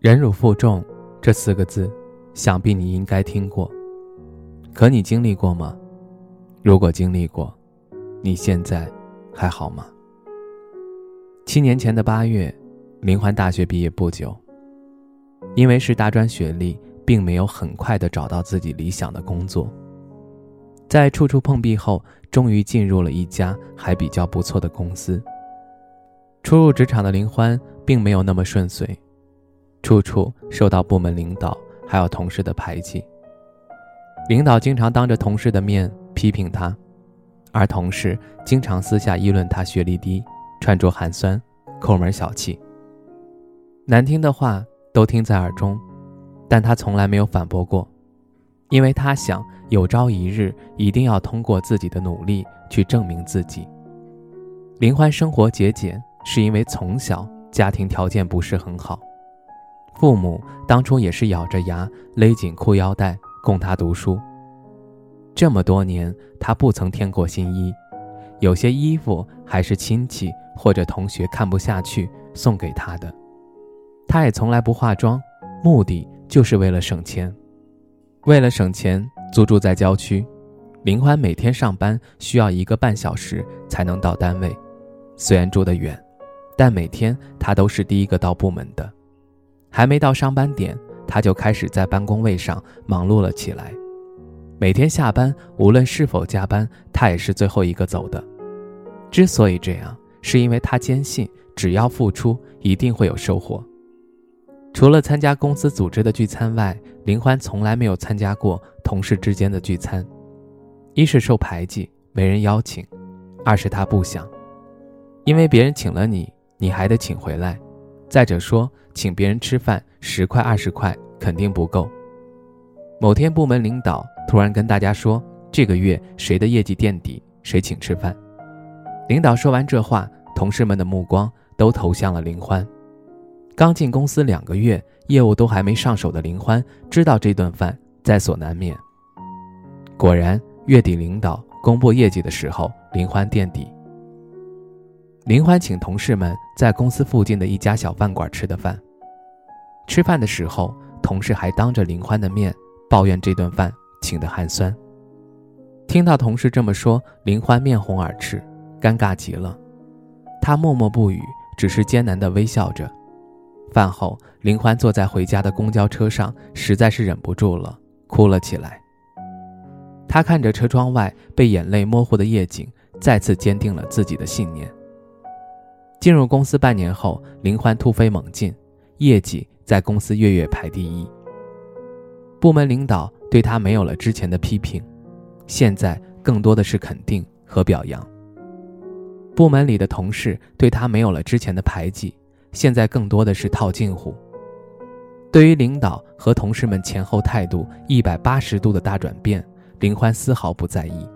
忍辱负重这四个字，想必你应该听过。可你经历过吗？如果经历过，你现在还好吗？七年前的八月，林欢大学毕业不久，因为是大专学历，并没有很快的找到自己理想的工作。在处处碰壁后，终于进入了一家还比较不错的公司。初入职场的林欢，并没有那么顺遂。处处受到部门领导还有同事的排挤。领导经常当着同事的面批评他，而同事经常私下议论他学历低、穿着寒酸、抠门小气。难听的话都听在耳中，但他从来没有反驳过，因为他想有朝一日一定要通过自己的努力去证明自己。林欢生活节俭，是因为从小家庭条件不是很好。父母当初也是咬着牙勒紧裤腰带供他读书。这么多年，他不曾添过新衣，有些衣服还是亲戚或者同学看不下去送给他的。他也从来不化妆，目的就是为了省钱。为了省钱，租住在郊区，林欢每天上班需要一个半小时才能到单位。虽然住得远，但每天他都是第一个到部门的。还没到上班点，他就开始在办公位上忙碌了起来。每天下班，无论是否加班，他也是最后一个走的。之所以这样，是因为他坚信，只要付出，一定会有收获。除了参加公司组织的聚餐外，林欢从来没有参加过同事之间的聚餐。一是受排挤，没人邀请；二是他不想，因为别人请了你，你还得请回来。再者说，请别人吃饭十块二十块肯定不够。某天部门领导突然跟大家说，这个月谁的业绩垫底，谁请吃饭。领导说完这话，同事们的目光都投向了林欢。刚进公司两个月，业务都还没上手的林欢，知道这顿饭在所难免。果然，月底领导公布业绩的时候，林欢垫底。林欢请同事们在公司附近的一家小饭馆吃的饭。吃饭的时候，同事还当着林欢的面抱怨这顿饭请的寒酸。听到同事这么说，林欢面红耳赤，尴尬极了。他默默不语，只是艰难地微笑着。饭后，林欢坐在回家的公交车上，实在是忍不住了，哭了起来。他看着车窗外被眼泪模糊的夜景，再次坚定了自己的信念。进入公司半年后，林欢突飞猛进，业绩在公司月月排第一。部门领导对他没有了之前的批评，现在更多的是肯定和表扬。部门里的同事对他没有了之前的排挤，现在更多的是套近乎。对于领导和同事们前后态度一百八十度的大转变，林欢丝毫不在意，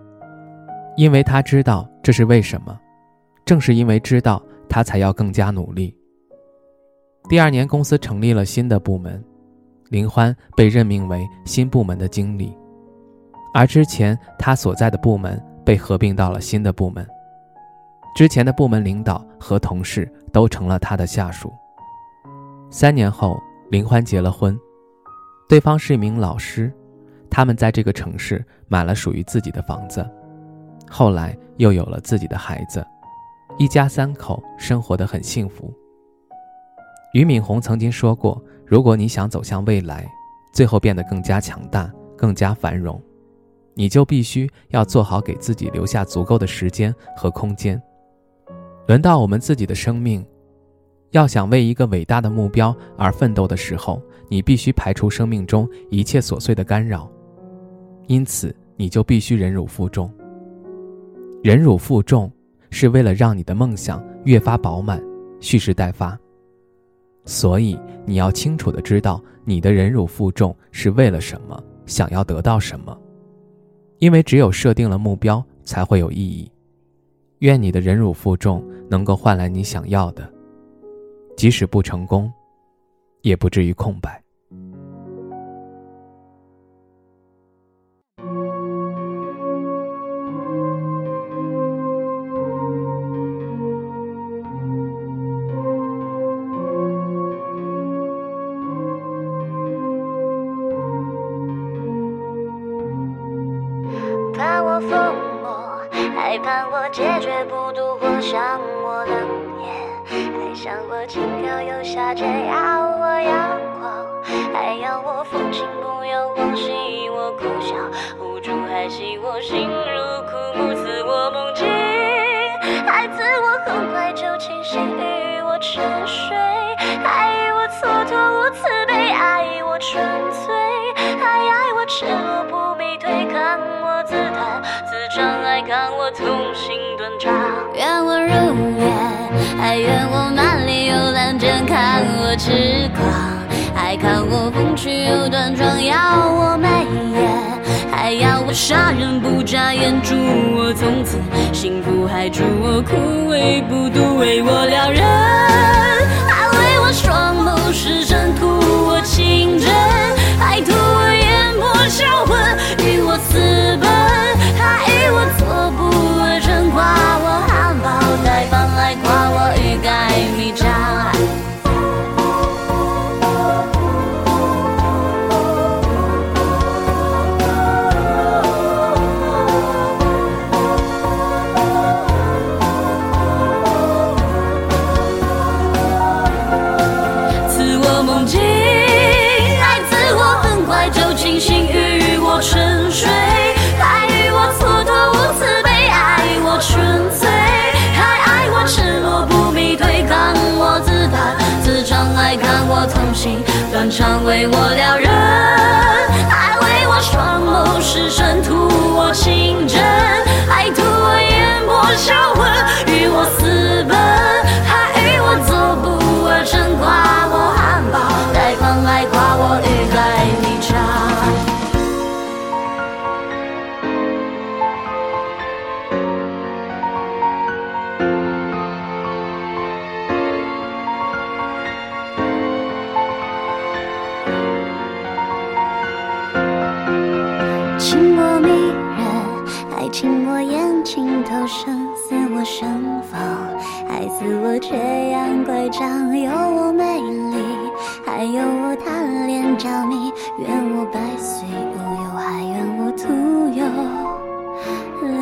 因为他知道这是为什么，正是因为知道。他才要更加努力。第二年，公司成立了新的部门，林欢被任命为新部门的经理，而之前他所在的部门被合并到了新的部门。之前的部门领导和同事都成了他的下属。三年后，林欢结了婚，对方是一名老师，他们在这个城市买了属于自己的房子，后来又有了自己的孩子。一家三口生活的很幸福。俞敏洪曾经说过：“如果你想走向未来，最后变得更加强大、更加繁荣，你就必须要做好给自己留下足够的时间和空间。轮到我们自己的生命，要想为一个伟大的目标而奋斗的时候，你必须排除生命中一切琐碎的干扰。因此，你就必须忍辱负重。忍辱负重。”是为了让你的梦想越发饱满，蓄势待发。所以你要清楚的知道你的忍辱负重是为了什么，想要得到什么。因为只有设定了目标，才会有意义。愿你的忍辱负重能够换来你想要的，即使不成功，也不至于空白。解决不渡或向我冷眼，还想我轻佻又下贱，要我阳光，还要我风情不要我戏我苦笑，无助还戏我心如枯木，自我梦境，还自我很快就清醒，与我沉睡，还与我蹉跎无慈悲，爱我纯粹，还爱我赤裸痛心断肠。愿我如愿，还愿我满脸幽兰间，看我痴狂，还看我风趣又端庄，要我眉眼，还要我杀人不眨眼，祝我从此幸福，还祝我枯萎不渡，为我撩人，为我撩人，情投生，似我生风，还似我缺氧乖张，有我美丽，还有我贪恋着迷，愿我百岁无忧，还愿我徒有。泪